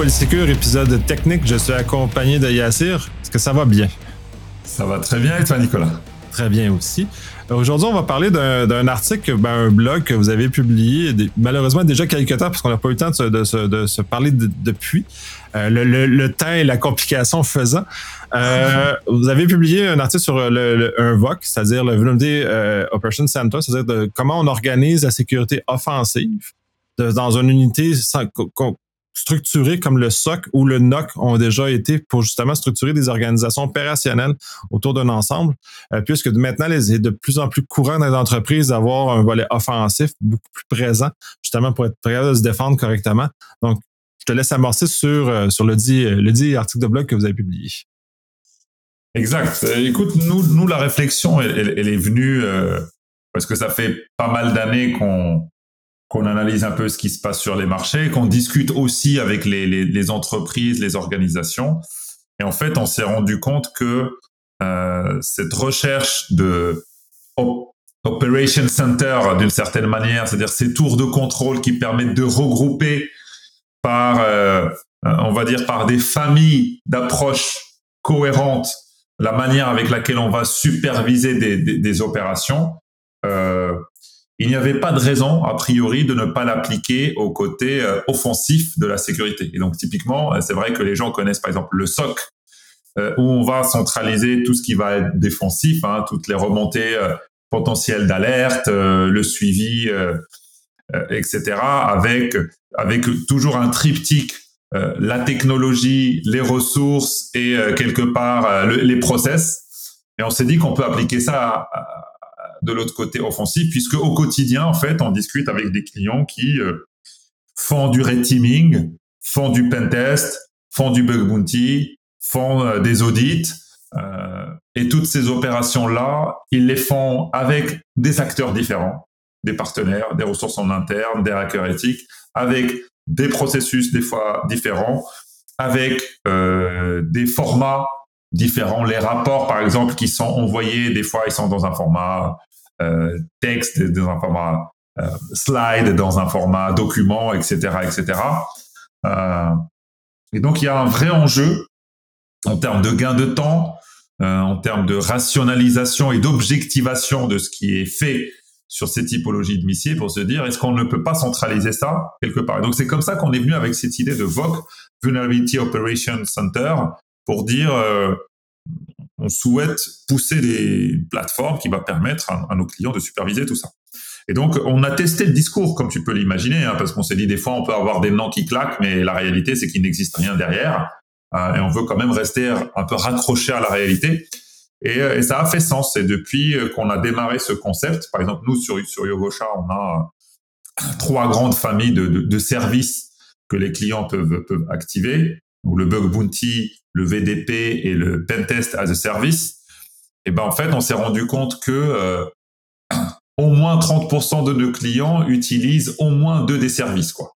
Polysécure, épisode technique. Je suis accompagné de Yassir. Est-ce que ça va bien? Ça va très bien et toi, Nicolas? Très bien aussi. Aujourd'hui, on va parler d'un article, ben, un blog que vous avez publié, malheureusement déjà quelques temps, parce qu'on n'a pas eu le temps de se, parler depuis. Euh, le, temps et la complication faisant. Euh, vous avez publié un article sur le, un VOC, c'est-à-dire le Vulnerability euh, Operation Center, c'est-à-dire comment on organise la sécurité offensive dans une unité sans, structurés comme le SOC ou le NOC ont déjà été pour justement structurer des organisations opérationnelles autour d'un ensemble, euh, puisque maintenant, il est de plus en plus courant dans les entreprises d'avoir un volet offensif beaucoup plus présent, justement pour être prêt de se défendre correctement. Donc, je te laisse amorcer sur, euh, sur le, dit, le dit article de blog que vous avez publié. Exact. Euh, écoute, nous, nous la réflexion, elle est venue parce que ça fait pas mal d'années qu'on qu'on analyse un peu ce qui se passe sur les marchés, qu'on discute aussi avec les, les, les, entreprises, les organisations. Et en fait, on s'est rendu compte que euh, cette recherche de Operation Center, d'une certaine manière, c'est-à-dire ces tours de contrôle qui permettent de regrouper par, euh, on va dire, par des familles d'approches cohérentes la manière avec laquelle on va superviser des, des, des opérations, euh, il n'y avait pas de raison, a priori, de ne pas l'appliquer au côté euh, offensif de la sécurité. Et donc, typiquement, euh, c'est vrai que les gens connaissent, par exemple, le SOC, euh, où on va centraliser tout ce qui va être défensif, hein, toutes les remontées potentielles d'alerte, le suivi, etc., avec, avec toujours un triptyque la technologie, les ressources et quelque part les process. Et on s'est dit qu'on peut appliquer ça à, de l'autre côté offensif, puisque au quotidien, en fait, on discute avec des clients qui euh, font du red teaming, font du pentest, font du bug bounty, font euh, des audits. Euh, et toutes ces opérations-là, ils les font avec des acteurs différents, des partenaires, des ressources en interne, des hackers éthiques, avec des processus des fois différents, avec des formats différents. Les rapports, par exemple, qui sont envoyés, des fois, ils sont dans un format euh, texte dans un format euh, slide, dans un format document, etc., etc. Euh, et donc il y a un vrai enjeu en termes de gain de temps, en termes de rationalisation et d'objectivation de ce qui est fait sur ces typologies de missiles pour se dire est-ce qu'on ne peut pas centraliser ça quelque part? Et donc c'est comme ça qu'on est venu avec cette idée de VOC, Vulnerability Operation Center, pour dire on souhaite pousser des plateformes qui va permettre à, nos clients de superviser tout ça. Et donc, on a testé le discours, comme tu peux l'imaginer, hein, parce qu'on s'est dit des fois, on peut avoir des noms qui claquent, mais la réalité, c'est qu'il n'existe rien derrière. Euh, et on veut quand même rester un peu raccroché à la réalité. Et, euh, ça a fait sens. Et depuis euh, qu'on a démarré ce concept, par exemple, nous, sur, sur Yogosha, on a trois grandes familles de, de, services que les clients peuvent, peuvent activer ou le bug bounty, le VDP et le pentest as a service, et ben en fait, on s'est rendu compte que euh, au moins 30% de nos clients utilisent au moins deux des services, quoi,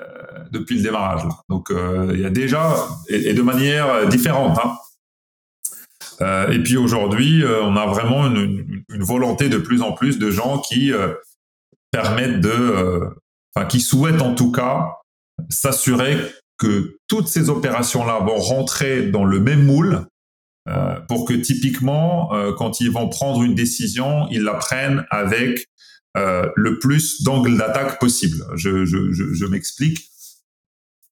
euh, depuis le démarrage. Donc, euh, il y a déjà et, de manière différente. Hein. et puis aujourd'hui, on a vraiment une, une, volonté de plus en plus de gens qui permettent de, enfin, qui souhaitent en tout cas s'assurer que toutes ces opérations-là vont rentrer dans le même moule euh, pour que typiquement, euh, quand ils vont prendre une décision, ils la prennent avec euh, le plus d'angles d'attaque possible. Je, je, je, je m'explique.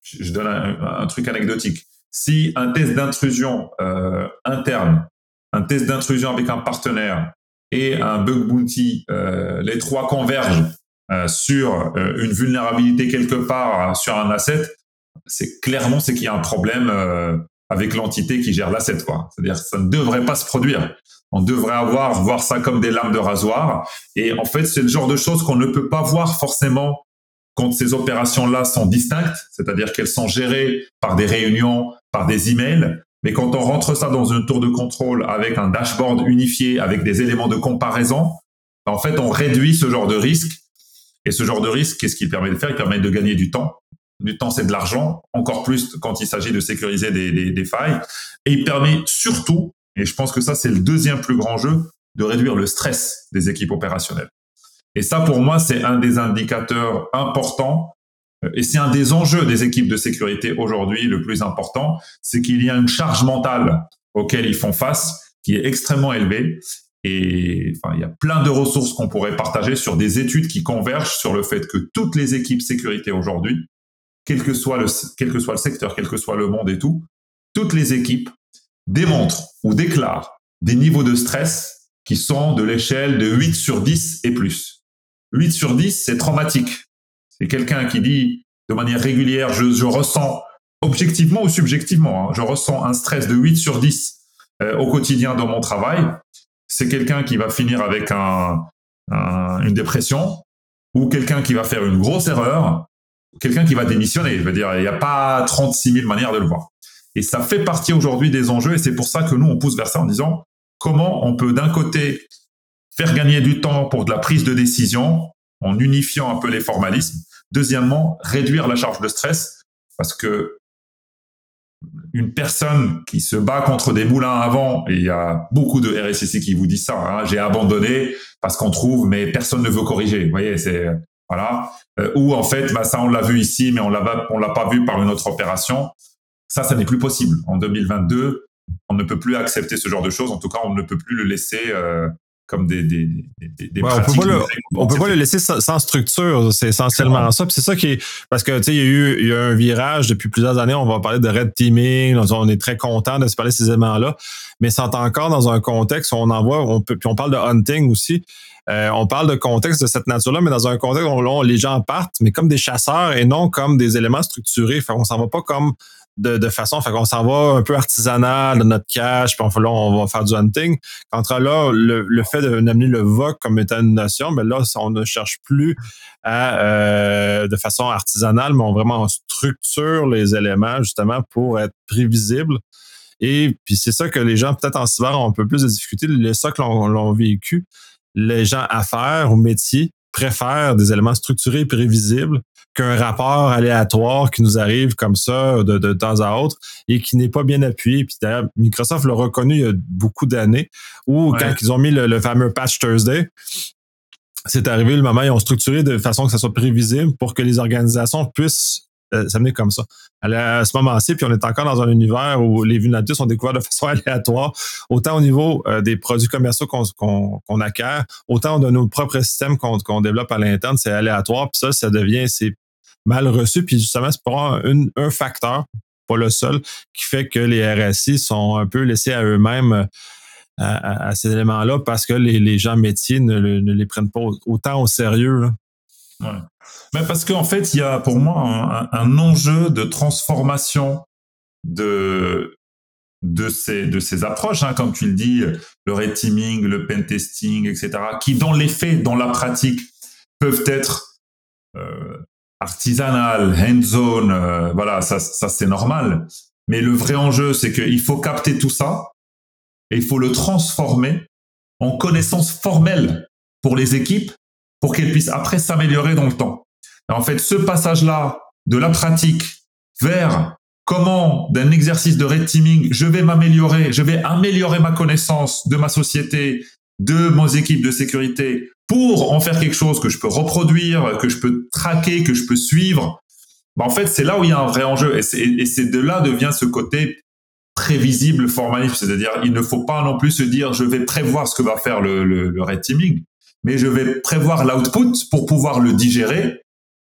Je, donne un, un, truc anecdotique. Si un test d'intrusion euh, interne, un test d'intrusion avec un partenaire et un bug bounty, euh, les trois convergent sur une vulnérabilité quelque part sur un asset, c'est clairement c'est qu'il y a un problème euh, avec l'entité qui gère l'asset. C'est-à-dire ça ne devrait pas se produire. On devrait avoir voir ça comme des lames de rasoir et en fait c'est le genre de choses qu'on ne peut pas voir forcément quand ces opérations-là sont distinctes, c'est-à-dire qu'elles sont gérées par des réunions, par des emails, mais quand on rentre ça dans une tour de contrôle avec un dashboard unifié, avec des éléments de comparaison, en fait, on réduit ce genre de risque. Et ce genre de risque, qu'est-ce qu'il permet de faire? Il permet de gagner du temps du temps, c'est de l'argent, encore plus quand il s'agit de sécuriser des, des, failles. Et il permet surtout, et je pense que ça c'est le deuxième plus grand jeu, de réduire le stress des équipes opérationnelles. Et ça, pour moi, c'est un des indicateurs importants Et c'est un des enjeux des équipes de sécurité aujourd'hui le plus important, c'est qu'il y a une charge mentale auquel ils font face qui est extrêmement élevée. Et enfin, il y a plein de ressources qu'on pourrait partager sur des études qui convergent sur le fait que toutes les équipes sécurité aujourd'hui, quel que soit le, quel que soit le secteur, quel que soit le monde et tout, toutes les équipes démontrent ou déclarent des niveaux de stress qui sont de l'échelle de 8 sur 10 et plus. 8 sur 10, c'est traumatique. C'est quelqu'un qui dit de manière régulière, je, je ressens objectivement ou subjectivement, hein, je ressens un stress de 8 sur 10 euh, au quotidien dans mon travail. C'est quelqu'un qui va finir avec un, une dépression ou quelqu'un qui va faire une grosse erreur, quelqu'un qui va démissionner. Je veux dire, il n'y a pas 36 000 manières de le voir. Et ça fait partie aujourd'hui des enjeux et c'est pour ça que nous, on pousse vers ça en disant comment on peut d'un côté faire gagner du temps pour de la prise de décision en unifiant un peu les formalismes. Deuxièmement, réduire la charge de stress parce que une personne qui se bat contre des moulins avant, et il y a beaucoup de RSSI qui vous disent ça, hein, j'ai abandonné parce qu'on trouve, mais personne ne veut corriger. Vous voyez, c'est voilà. Euh, ou en fait, bah, ça on l'a vu ici, mais on l'a on l'a pas vu par une autre opération. Ça, ça n'est plus possible. En 2022, on ne peut plus accepter ce genre de choses. En tout cas, on ne peut plus le laisser euh, comme des, des, des, des pratiques. On peut, pas le, on peut pas le laisser sans, structure. C'est essentiellement ça. c'est ça qui est parce que tu sais, il y a eu il y a un virage depuis plusieurs années. On va parler de red teaming. On est très content de se parler de ces éléments-là, mais c'est encore dans un contexte où on envoie. On peut puis on parle de hunting aussi. Euh, on parle de contexte de cette nature-là, mais dans un contexte où les gens partent, mais comme des chasseurs et non comme des éléments structurés. Enfin, on s'en va pas comme de, façon, fait qu'on s'en va un peu artisanal de notre cache, puis on, on va faire du hunting. Quand là, le, fait d'amener le VOC comme étant une notion, ben là, on ne cherche plus euh, de façon artisanale, mais on vraiment structure les éléments justement pour être prévisible. Et puis c'est ça que les gens, peut-être en cyber, ont un peu plus de difficultés. Les SOC l'ont vécu. Les gens à faire au métier préfèrent des éléments structurés et prévisibles qu'un rapport aléatoire qui nous arrive comme ça de, de temps à autre et qui n'est pas bien appuyé. Puis d'ailleurs, Microsoft l'a reconnu il y a beaucoup d'années, où quand ils ont mis le, fameux patch Thursday, c'est arrivé le moment, ils ont structuré de façon que ça soit prévisible pour que les organisations puissent euh, s'amener comme ça. À ce moment-ci, puis on est encore dans un univers où les vulnérabilités sont découvertes de façon aléatoire, autant au niveau euh, des produits commerciaux qu'on acquiert, autant de nos propres systèmes qu'on développe à l'interne, c'est aléatoire, puis ça, ça devient, mal reçu. Puis justement, c'est pour un, un facteur, pas le seul, qui fait que les RSI sont un peu laissés à eux-mêmes euh, à, ces éléments-là parce que les, les gens métiers ne, les prennent pas autant au sérieux. Mais parce qu'en fait, il y a pour moi un, enjeu de transformation de de ces de ces approches, hein, comme tu le dis, le red teaming, le pen testing, etc., qui dans les faits, dans la pratique, peuvent être euh, artisanal, hands-on, euh, voilà, ça, ça c'est normal. Mais le vrai enjeu, c'est qu'il faut capter tout ça et il faut le transformer en connaissances formelles pour les équipes pour qu'elles puissent après s'améliorer dans le temps. en fait, ce passage-là de la pratique vers comment, d'un exercice de red teaming, je vais m'améliorer, je vais améliorer ma connaissance de ma société, de mes équipes de sécurité pour en faire quelque chose que je peux reproduire, que je peux traquer, que je peux suivre, bah en fait, c'est là où il y a un vrai enjeu. Et c'est de là devient ce côté prévisible, formaliste. C'est-à-dire, il ne faut pas non plus se dire, je vais prévoir ce que va faire le, le red teaming, mais je vais prévoir l'output pour pouvoir le digérer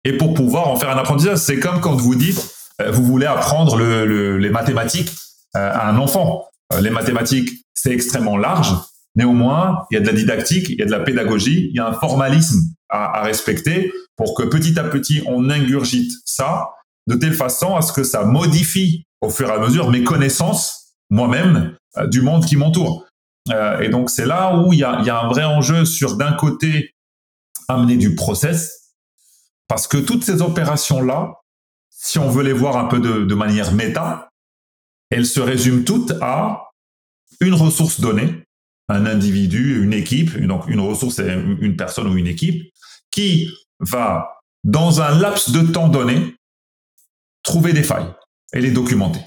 et pour pouvoir en faire un apprentissage. C'est comme quand vous dites, euh, vous voulez apprendre le, les mathématiques euh, à un enfant. Euh, les mathématiques, c'est extrêmement large. Néanmoins, il y a de la didactique, il y a de la pédagogie, il y a un formalisme à, respecter pour que petit à petit, on ingurgite ça de telle façon à ce que ça modifie au fur et à mesure mes connaissances, moi-même, du monde qui m'entoure. Euh, et donc, c'est là où il y, a, un vrai enjeu sur, d'un côté, amener du process, parce que toutes ces opérations-là, si on veut les voir un peu de, de manière méta, elles se résument toutes à une ressource donnée, un individu, une équipe, donc une ressource, c'est une personne ou une équipe, qui va, dans un laps de temps donné, trouver des failles et les documenter.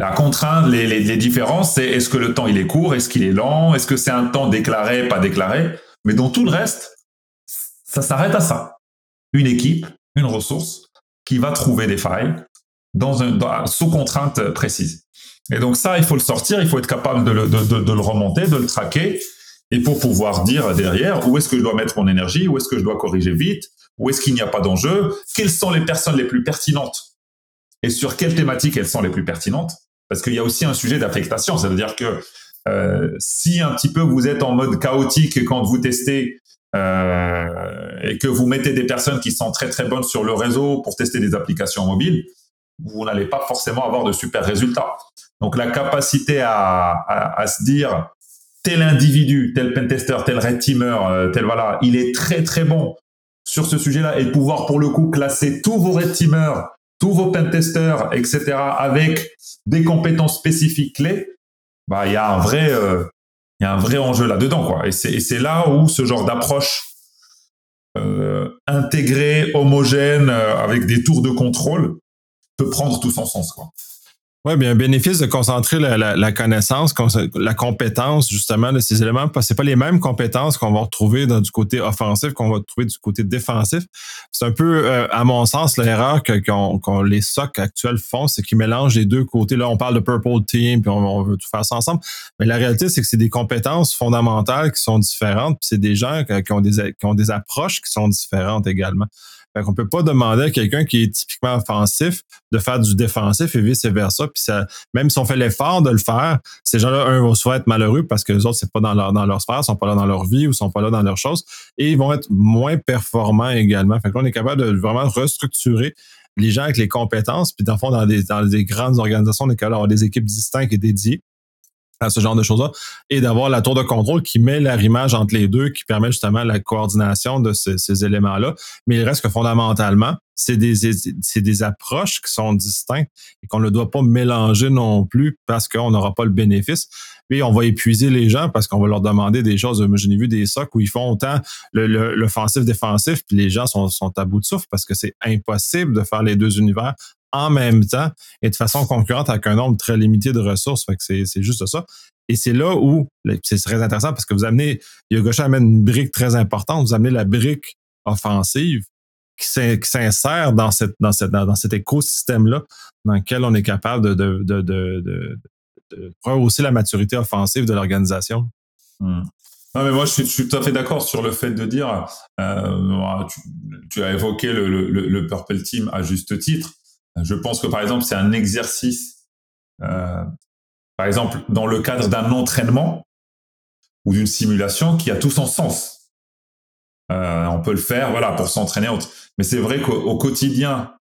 La contrainte, les, les, différences, c'est est-ce que le temps il est court, est-ce qu'il est lent, est-ce que c'est un temps déclaré, pas déclaré, mais dans tout le reste, ça s'arrête à ça. une équipe, une ressource qui va trouver des failles dans un, sous contrainte précise. Et donc ça, il faut le sortir, il faut être capable de le, de, le remonter, de le traquer, et pour pouvoir dire derrière où est-ce que je dois mettre mon énergie, où est-ce que je dois corriger vite, où est-ce qu'il n'y a pas d'enjeu, quelles sont les personnes les plus pertinentes et sur quelles thématiques elles sont les plus pertinentes. Parce qu'il y a aussi un sujet d'affectation, ça veut dire que euh, si un petit peu vous êtes en mode chaotique quand vous testez euh, et que vous mettez des personnes qui sont très très bonnes sur le réseau pour tester des applications mobiles, vous n'allez pas forcément avoir de super résultats. Donc la capacité à, se dire tel individu, tel pentester, tel red teamer, euh, tel voilà, il est très très bon sur ce sujet-là et pouvoir pour le coup classer tous vos red teamers, tous vos pentesters, etc. avec des compétences spécifiques clés, bah il y a un vrai euh, il y a un vrai enjeu là-dedans quoi. Et c'est là où ce genre d'approche euh, intégrée, homogène, euh, avec des tours de contrôle, peut prendre tout son sens quoi. Oui, bien, bénéfice de concentrer la, connaissance, la compétence, justement, de ces éléments, parce que c'est pas les mêmes compétences qu'on va retrouver du côté offensif qu'on va trouver du côté défensif. C'est un peu, euh, à mon sens, l'erreur que qu'on, les SOC actuels font, c'est qu'ils mélangent les deux côtés. Là, on parle de Purple Team, puis on, veut tout faire ça ensemble. Mais la réalité, c'est que c'est des compétences fondamentales qui sont différentes, puis c'est des gens qui ont des, qui ont des approches qui sont différentes également. Fait qu'on peut pas demander à quelqu'un qui est typiquement offensif de faire du défensif et vice-versa. Puis ça, même si on fait l'effort de le faire, ces gens-là, un, vont souvent être malheureux parce que les autres, c'est pas dans leur, dans leur sphère, sont pas là dans leur vie ou sont pas là dans leurs choses. Et ils vont être moins performants également. Fait qu'on est capable de vraiment restructurer les gens avec les compétences. Puis dans le fond, dans des, dans des grandes organisations, on est capable d'avoir des équipes distinctes et dédiées à ce genre de choses-là, et d'avoir la tour de contrôle qui met l'arrimage entre les deux, qui permet justement la coordination de ces, éléments-là. Mais il reste que fondamentalement, c'est des, approches qui sont distinctes et qu'on ne doit pas mélanger non plus parce qu'on n'aura pas le bénéfice. Puis on va épuiser les gens parce qu'on va leur demander des choses. Moi, j'ai vu des socs où ils font autant l'offensif-défensif, puis les gens sont à bout de souffle parce que c'est impossible de faire les deux univers en même temps et de façon concurrente avec un nombre très limité de ressources. C'est juste ça. Et c'est là où c'est très intéressant parce que vous amenez, Yogosha amène une brique très importante, vous amenez la brique offensive qui s'insère dans, cet écosystème-là dans lequel on est capable de, de, de, rehausser la maturité offensive de l'organisation. Hmm. Non, mais moi, je suis, je suis tout à fait d'accord sur le fait de dire, euh, tu, as évoqué le, Purple Team à juste titre. Je pense que par exemple, c'est un exercice, euh, par exemple, dans le cadre d'un entraînement ou d'une simulation qui a tout son sens. Euh, on peut le faire, voilà, pour s'entraîner. Mais c'est vrai qu'au quotidien,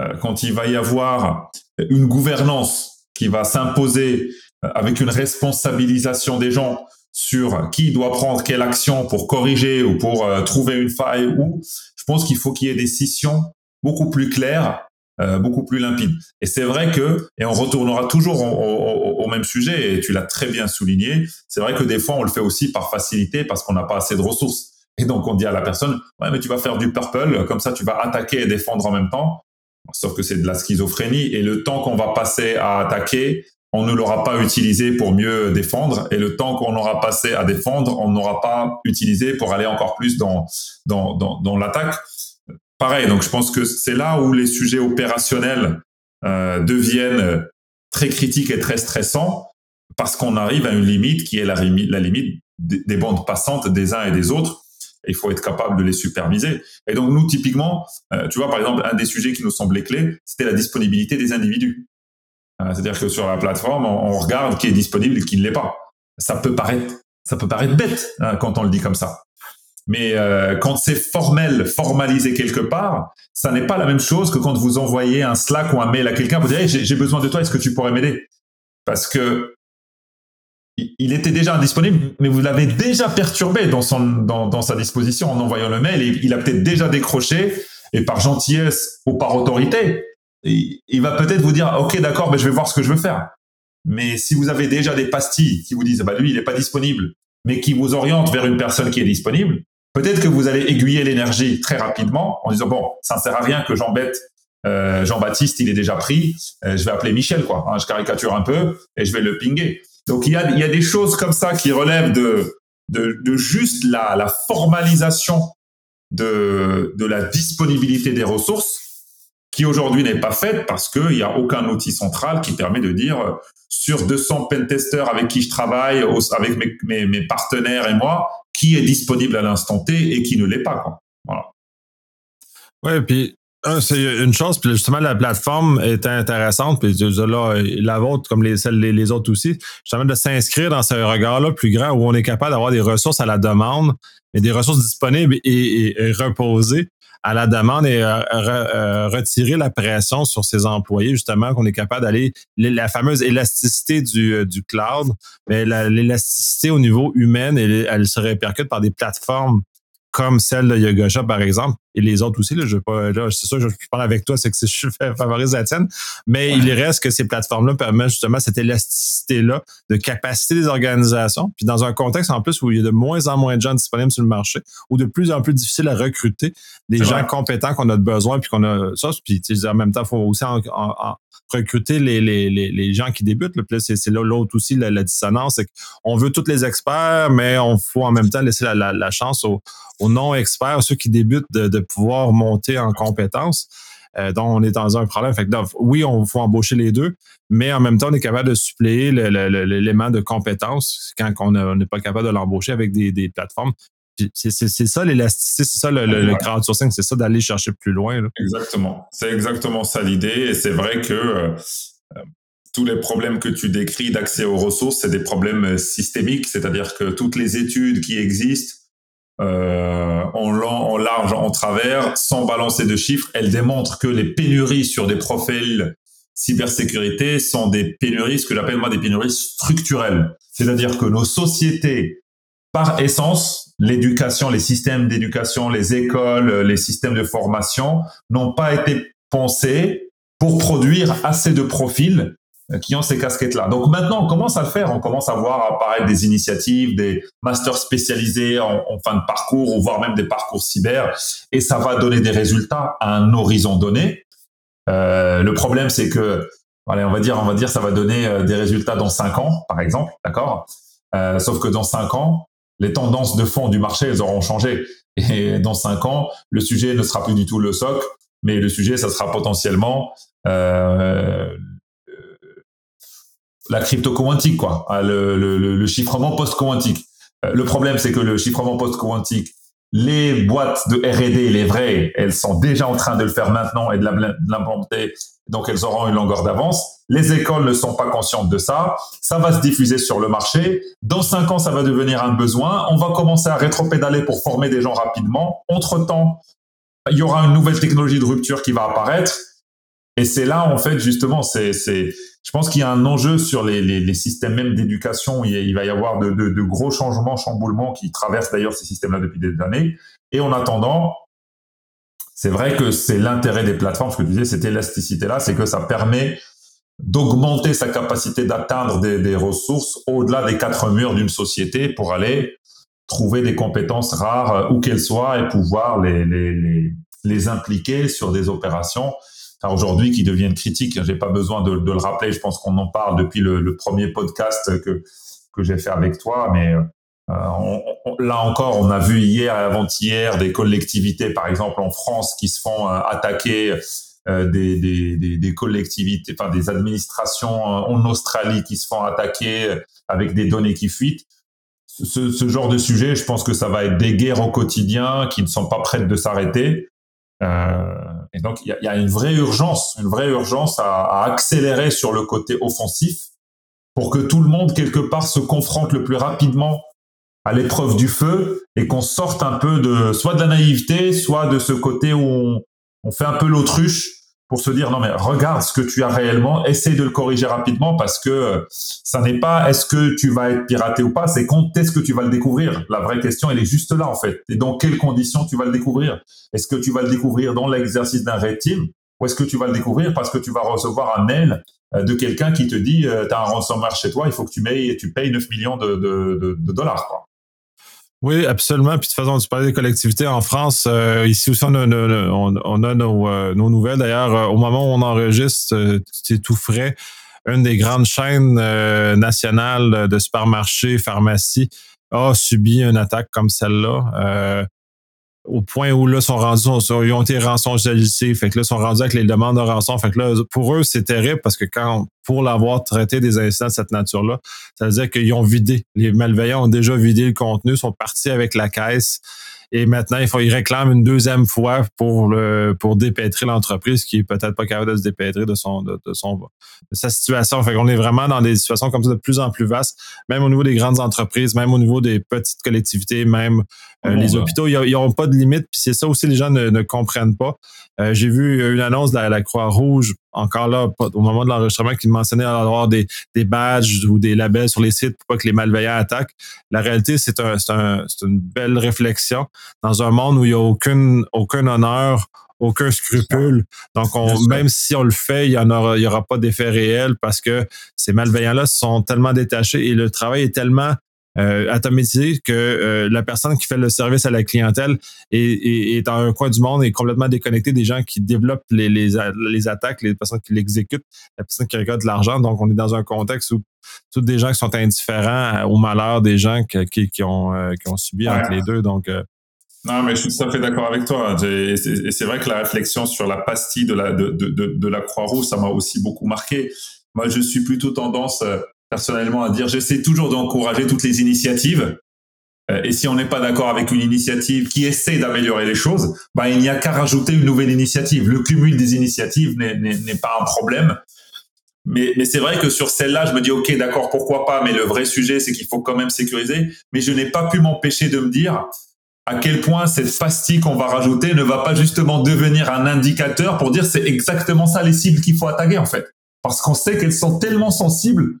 euh, quand il va y avoir une gouvernance qui va s'imposer avec une responsabilisation des gens sur qui doit prendre quelle action pour corriger ou pour trouver une faille ou je pense qu'il faut qu'il y ait des scissions beaucoup plus claires euh, beaucoup plus limpide. Et c'est vrai que, et on retournera toujours au, même sujet, et tu l'as très bien souligné, c'est vrai que des fois on le fait aussi par facilité parce qu'on n'a pas assez de ressources. Et donc on dit à la personne, ouais mais tu vas faire du purple, comme ça tu vas attaquer et défendre en même temps. Sauf que c'est de la schizophrénie, et le temps qu'on va passer à attaquer, on ne l'aura pas utilisé pour mieux défendre, et le temps qu'on aura passé à défendre, on n'aura pas utilisé pour aller encore plus dans, dans, dans, dans l'attaque pareil, donc je pense que c'est là où les sujets opérationnels euh, deviennent très critiques et très stressants parce qu'on arrive à une limite qui est la, la limite des, bandes passantes des uns et des autres. il faut être capable de les superviser. Et donc nous, typiquement, euh, tu vois, par exemple, un des sujets qui nous semblait clé, c'était la disponibilité des individus. Euh, c'est-à-dire que sur la plateforme, on, regarde qui est disponible et qui ne l'est pas. Ça peut paraître, ça peut paraître bête hein, quand on le dit comme ça. Mais euh, quand c'est formel, formalisé quelque part, ça n'est pas la même chose que quand vous envoyez un Slack ou un mail à quelqu'un pour dire j'ai besoin de toi, est-ce que tu pourrais m'aider? Parce que il était déjà indisponible, mais vous l'avez déjà perturbé dans, son, dans, dans, sa disposition en envoyant le mail. Il a peut-être déjà décroché, et par gentillesse ou par autorité, il, va peut-être vous dire ok d'accord, mais je vais voir ce que je veux faire. Mais si vous avez déjà des pastilles qui vous disent bah lui il n'est pas disponible, mais qui vous orientent vers une personne qui est disponible, Peut-être que vous allez aiguiller l'énergie très rapidement en disant bon, ça ne sert à rien que j'embête euh, Jean-Baptiste, il est déjà pris, euh, je vais appeler Michel quoi. Hein, je caricature un peu et je vais le pinguer. Donc il y a, il y a des choses comme ça qui relèvent de de, de juste la, la formalisation de, de la disponibilité des ressources qui aujourd'hui n'est pas faite parce qu'il n'y a aucun outil central qui permet de dire euh, sur 200 pentesters avec qui je travaille, avec mes, partenaires et moi, qui est disponible à l'instant T et qui ne l'est pas. Quoi. Voilà. Ouais, puis c'est une chose, puis justement, la plateforme est intéressante, puis là, la vôtre, comme les, celles, les, autres aussi, justement, de s'inscrire dans ce regard-là plus grand où on est capable d'avoir des ressources à la demande, mais des ressources disponibles et, reposées à la demande et euh, euh, retirer la pression sur ses employés, justement, qu'on est capable d'aller, la fameuse élasticité du, euh, du cloud, mais l'élasticité au niveau humain, elle, elle se répercute par des plateformes comme celle de Yoga par exemple, et les autres aussi. Là, je pas, là, c'est sûr, je, parle avec toi, c'est que je favorise la tienne, mais il reste que ces plateformes-là permettent justement cette élasticité-là de capacité des organisations. Puis dans un contexte en plus où il y a de moins en moins de gens disponibles sur le marché, ou de plus en plus difficile à recruter des gens compétents qu'on a besoin, puis qu'on a ça. Puis en même temps, il faut aussi en, recruter les, gens qui débutent. Là. c'est, là l'autre aussi, la, dissonance. C'est qu'on veut tous les experts, mais on faut en même temps laisser la, chance aux, non-experts, ceux qui débutent, de, pouvoir monter en compétences. Euh, donc, on est dans un problème. Fait que, oui, on faut embaucher les deux, mais en même temps, on est capable de suppléer l'élément de compétence quand on n'est pas capable de l'embaucher avec des plateformes. C'est ça l'élasticité, c'est ça le, le, crowdsourcing, c'est ça d'aller chercher plus loin. Exactement. C'est exactement ça l'idée. Et c'est vrai que euh, euh, tous les problèmes que tu décris d'accès aux ressources, c'est des problèmes euh, systémiques, c'est-à-dire que toutes les études qui existent euh, en, en large, en travers, sans balancer de chiffres, elles démontrent que les pénuries sur des profils cybersécurité sont des pénuries, ce que j'appelle moi des pénuries structurelles. C'est-à-dire que nos sociétés par essence, l'éducation, les systèmes d'éducation, les écoles, les systèmes de formation n'ont pas été pensés pour produire assez de profils qui ont ces casquettes-là. Donc maintenant, on commence à le faire. On commence à voir apparaître des initiatives, des masters spécialisés en, fin de parcours, ou voire même des parcours cyber, et ça va donner des résultats à un horizon donné. Euh, le problème, c'est que, allez, on va dire, on va dire, ça va donner euh, des résultats dans cinq ans, par exemple, d'accord? Euh, sauf que dans cinq ans, les tendances de fond du marché, elles auront changé. Et dans cinq ans, le sujet ne sera plus du tout le SOC, mais le sujet, ça sera potentiellement euh, la crypto-quantique, quoi, ah, le chiffrement post-quantique. Euh, le problème, c'est que le chiffrement post-quantique, les boîtes de R&D, les vraies, elles sont déjà en train de le faire maintenant et de l'implanter, donc elles auront une longueur d'avance. Les écoles ne sont pas conscientes de ça. Ça va se diffuser sur le marché. Dans cinq ans, ça va devenir un besoin. On va commencer à rétropédaler pour former des gens rapidement. Entre-temps, il y aura une nouvelle technologie de rupture qui va apparaître. Et c'est là, en fait, justement, c'est, c'est, je pense qu'il y a un enjeu sur les, les, les systèmes même d'éducation. Il, va y avoir de, de, de, gros changements, chamboulements qui traversent d'ailleurs ces systèmes-là depuis des années. Et en attendant, c'est vrai que c'est l'intérêt des plateformes, ce que tu disais, cette élasticité-là, c'est que ça permet d'augmenter sa capacité d'atteindre des, ressources au-delà des quatre murs d'une société pour aller trouver des compétences rares euh, où qu'elles soient et pouvoir les, impliquer sur des opérations aujourd'hui qui deviennent critiques. J'ai pas besoin de, le rappeler. Je pense qu'on en parle depuis le, le, premier podcast que que j'ai fait avec toi, mais euh, on, là encore, on a vu hier et avant-hier des collectivités, par exemple en France, qui se font euh, attaquer euh, des, des, des, des, collectivités, enfin des administrations en Australie qui se font attaquer avec des données qui fuitent. Ce, ce, genre de sujet, je pense que ça va être des guerres au quotidien qui ne sont pas prêtes de s'arrêter. Euh, et donc, il y a, y a, une vraie urgence, une vraie urgence à, à, accélérer sur le côté offensif pour que tout le monde, quelque part, se confronte le plus rapidement à l'épreuve du feu et qu'on sorte un peu de, soit de la naïveté, soit de ce côté où on, on fait un peu l'autruche pour se dire non mais regarde ce que tu as réellement, essaie de le corriger rapidement parce que ça n'est pas est-ce que tu vas être piraté ou pas, c'est quand est-ce que tu vas le découvrir? La vraie question elle est juste là en fait. Et dans quelles conditions tu vas le découvrir? Est-ce que tu vas le découvrir dans l'exercice d'un red team ou est-ce que tu vas le découvrir parce que tu vas recevoir un mail euh, de quelqu'un qui te dit euh, tu as un ransomware chez toi, il faut que tu payes tu payes 9 millions de, de, de, de dollars quoi. Oui, absolument. Puis de toute façon, tu parlais des collectivités en France. Euh, ici aussi, on a, on, a nos, euh, nos, nouvelles. D'ailleurs, euh, au moment où on enregistre, c'est tout frais. Une des grandes chaînes nationales de supermarchés, pharmacies, a subi une attaque comme celle-là. Au point où là sont rendus, ils ont été rançongalisés, fait que là sont rendus avec les demandes de rançon, fait que là pour eux c'est terrible parce que quand pour l'avoir traité des incidents de cette nature-là, ça veut dire qu'ils ont vidé, les malveillants ont déjà vidé le contenu, sont partis avec la caisse et maintenant, il faut, il réclame une deuxième fois pour le, pour dépêtrer l'entreprise qui est peut-être pas capable de se dépêtrer de son, de, son, de sa situation. Fait qu'on est vraiment dans des situations comme ça de plus en plus vastes, même au niveau des grandes entreprises, même au niveau des petites collectivités, même euh, les hôpitaux, ils n'ont pas de limite. Puis c'est ça aussi, les gens ne, ne comprennent pas. Euh, j'ai vu une annonce de la, Croix-Rouge, encore là, au moment de l'enregistrement, qui mentionnait avoir des, des badges ou des labels sur les sites pour pas que les malveillants attaquent. La réalité, c'est un, un, une belle réflexion dans un monde où il n'y a aucune, aucun honneur, aucun scrupule. Donc, on, même si on le fait, il n'y aura, y aura pas d'effet réel parce que ces malveillants-là sont tellement détachés et le travail est tellement euh, atomisé que euh, la personne qui fait le service à la clientèle est, est, est, dans un coin du monde et complètement déconnectée des gens qui développent les, les, les attaques, les personnes qui l'exécutent, la personne qui récolte l'argent. Donc, on est dans un contexte où tous des gens qui sont indifférents au malheur des gens qui, qui, ont, euh, qui ont subi entre les deux. Donc, non, mais je suis tout à fait d'accord avec toi. Et c'est vrai que la réflexion sur la pastille de la, de, de, de, la Croix-Rouge, ça m'a aussi beaucoup marqué. Moi, je suis plutôt tendance euh, personnellement à dire, j'essaie toujours d'encourager toutes les initiatives. Euh, et si on n'est pas d'accord avec une initiative qui essaie d'améliorer les choses, bah, il n'y a qu'à rajouter une nouvelle initiative. Le cumul des initiatives n'est pas un problème. Mais, mais c'est vrai que sur celle-là, je me dis, OK, d'accord, pourquoi pas, mais le vrai sujet, c'est qu'il faut quand même sécuriser. Mais je n'ai pas pu m'empêcher de me dire, à quel point cette pastille qu'on va rajouter ne va pas justement devenir un indicateur pour dire c'est exactement ça les cibles qu'il faut attaquer en fait. Parce qu'on sait qu'elles sont tellement sensibles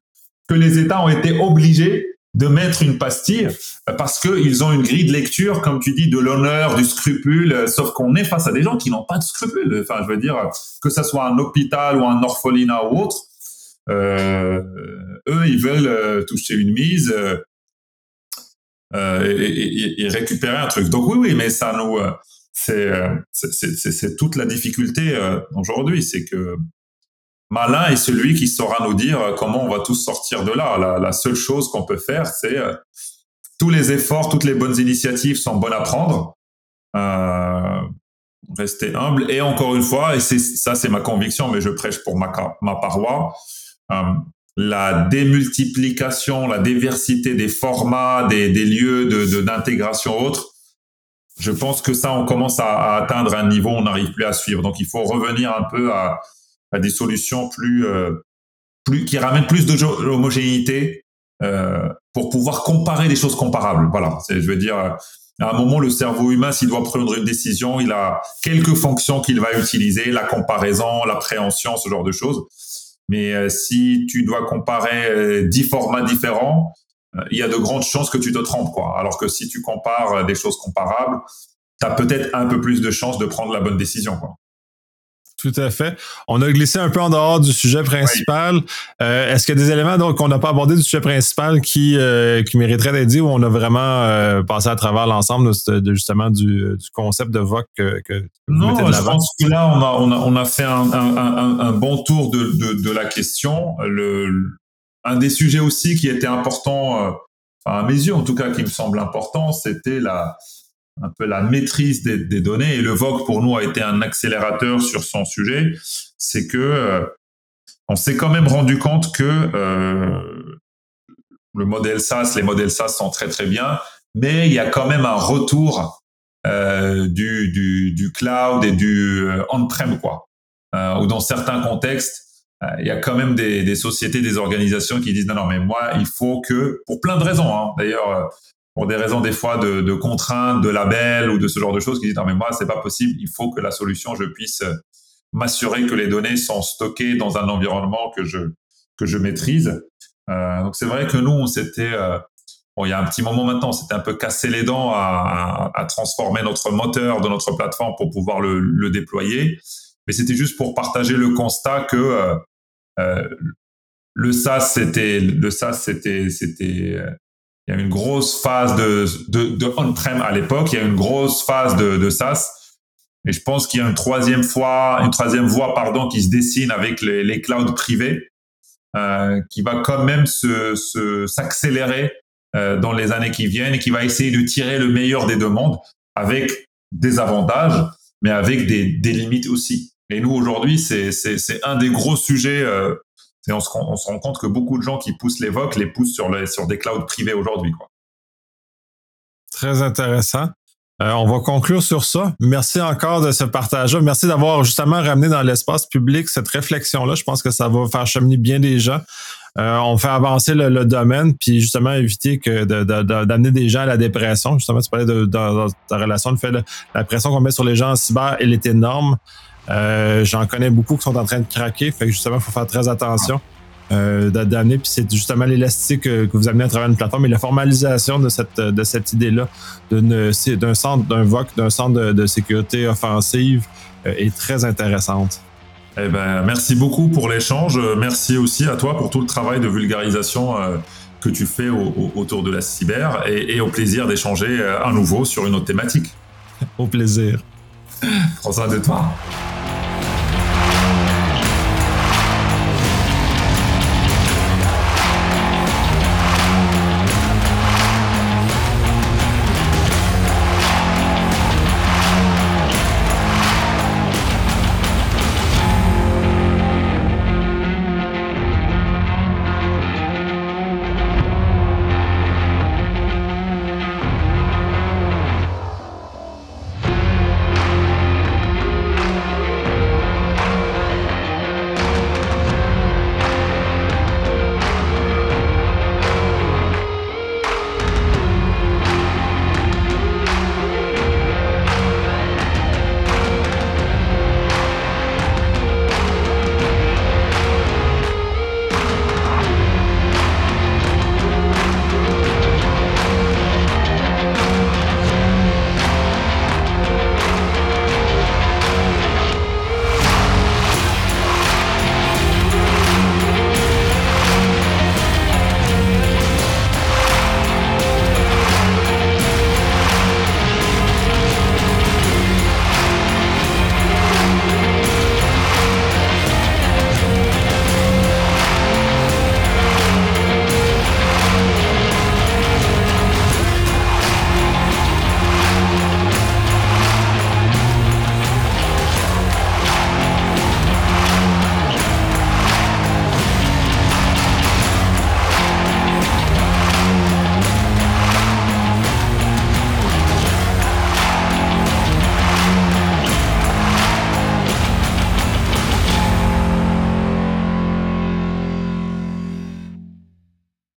que les États ont été obligés de mettre une pastille parce qu'ils ont une grille de lecture, comme tu dis, de l'honneur, du scrupule, sauf qu'on est face à des gens qui n'ont pas de scrupules. Enfin, je veux dire, que ça soit un hôpital ou un orphelinat ou autre, euh, eux, ils veulent euh, toucher une mise, euh, et, récupérer un truc. Donc oui, oui, mais ça nous, c'est toute la difficulté aujourd'hui, c'est que malin est celui qui saura nous dire comment on va tous sortir de là. La, seule chose qu'on peut faire, c'est tous les efforts, toutes les bonnes initiatives sont bonnes à prendre. Euh, rester humble et encore une fois, et ça, c'est ma conviction, mais je prêche pour ma, ma paroisse. Euh, la démultiplication, la diversité des formats, des, lieux de, d'intégration autres, je pense que ça, on commence à, atteindre un niveau où on n'arrive plus à suivre. Donc, il faut revenir un peu à, à des solutions plus, euh, plus qui ramènent plus d'homogénéité euh, pour pouvoir comparer des choses comparables. Voilà, je veux dire, à un moment, le cerveau humain, s'il doit prendre une décision, il a quelques fonctions qu'il va utiliser, la comparaison, l'appréhension, ce genre de choses. Mais euh, si tu dois comparer dix formats différents, il y a de grandes chances que tu te trompes. Quoi. Alors que si tu compares des choses comparables, tu as peut-être un peu plus de chances de prendre la bonne décision. Quoi. Tout à fait. On a glissé un peu en dehors du sujet principal. Euh, est-ce qu'il y a des éléments donc qu'on n'a pas abordé du sujet principal qui, euh, qui mériteraient d'être dit ou on a vraiment euh, passé à travers l'ensemble de, justement du, concept de VOC que, que Non, je pense que là, on a, on a, on a fait un, un, un, bon tour de, de, de, la question. Le, un des sujets aussi qui était important, à mes yeux en tout cas, qui me semble important, c'était la un peu la maîtrise des, des, données. Et le Vogue, pour nous, a été un accélérateur sur son sujet. C'est que euh, on s'est quand même rendu compte que euh, le modèle SaaS, les modèles SaaS sont très très bien, mais il y a quand même un retour euh, du, du, du, cloud et du euh, on-prem, quoi. Euh, ou dans certains contextes, il y a quand même des, des, sociétés, des organisations qui disent non, non, mais moi, il faut que, pour plein de raisons, hein, d'ailleurs, pour des raisons des fois de, de, contraintes, de labels ou de ce genre de choses, qui disent non mais moi c'est pas possible, il faut que la solution je puisse euh, m'assurer que les données sont stockées dans un environnement que je que je maîtrise. Euh, donc c'est vrai que nous on s'était euh, bon il y a un petit moment maintenant on s'était un peu cassé les dents à, à, à, transformer notre moteur de notre plateforme pour pouvoir le, le déployer, mais c'était juste pour partager le constat que euh, euh le SaaS c'était le SaaS c'était c'était il y a une grosse phase de, de, de on-prem à l'époque, il y a une grosse phase de, de SaaS. Et je pense qu'il y a une troisième fois, une troisième voie, pardon, qui se dessine avec les, les clouds privés, euh, qui va quand même se, se s'accélérer euh, dans les années qui viennent et qui va essayer de tirer le meilleur des deux mondes avec des avantages, mais avec des, des limites aussi. Et nous, aujourd'hui, c'est un des gros sujets. Euh, on, se, rend compte que beaucoup de gens qui poussent les les poussent sur, des clouds privés aujourd'hui. Très intéressant. Euh, on va conclure sur ça. Merci encore de ce partage-là. Merci d'avoir justement ramené dans l'espace public cette réflexion-là. Je pense que ça va faire cheminer bien des gens. Euh, on fait avancer le, domaine, puis justement éviter que d'amener des gens à la dépression. Justement, tu parlais de, ta relation, le fait de la pression qu'on met sur les gens en cyber, elle est énorme. Euh, j'en connais beaucoup qui sont en train de craquer, fait que justement, il faut faire très attention euh, d'amener. Puis c'est justement l'élastique que, vous amenez à travers une plateforme et la formalisation de cette, de cette idée-là d'un centre, d'un VOC, d'un centre de, sécurité offensive euh, est très intéressante. Eh ben, merci beaucoup pour l'échange. Merci aussi à toi pour tout le travail de vulgarisation euh, que tu fais autour de la cyber et, et au plaisir d'échanger à nouveau sur une autre thématique. au plaisir. Prends soin de toi.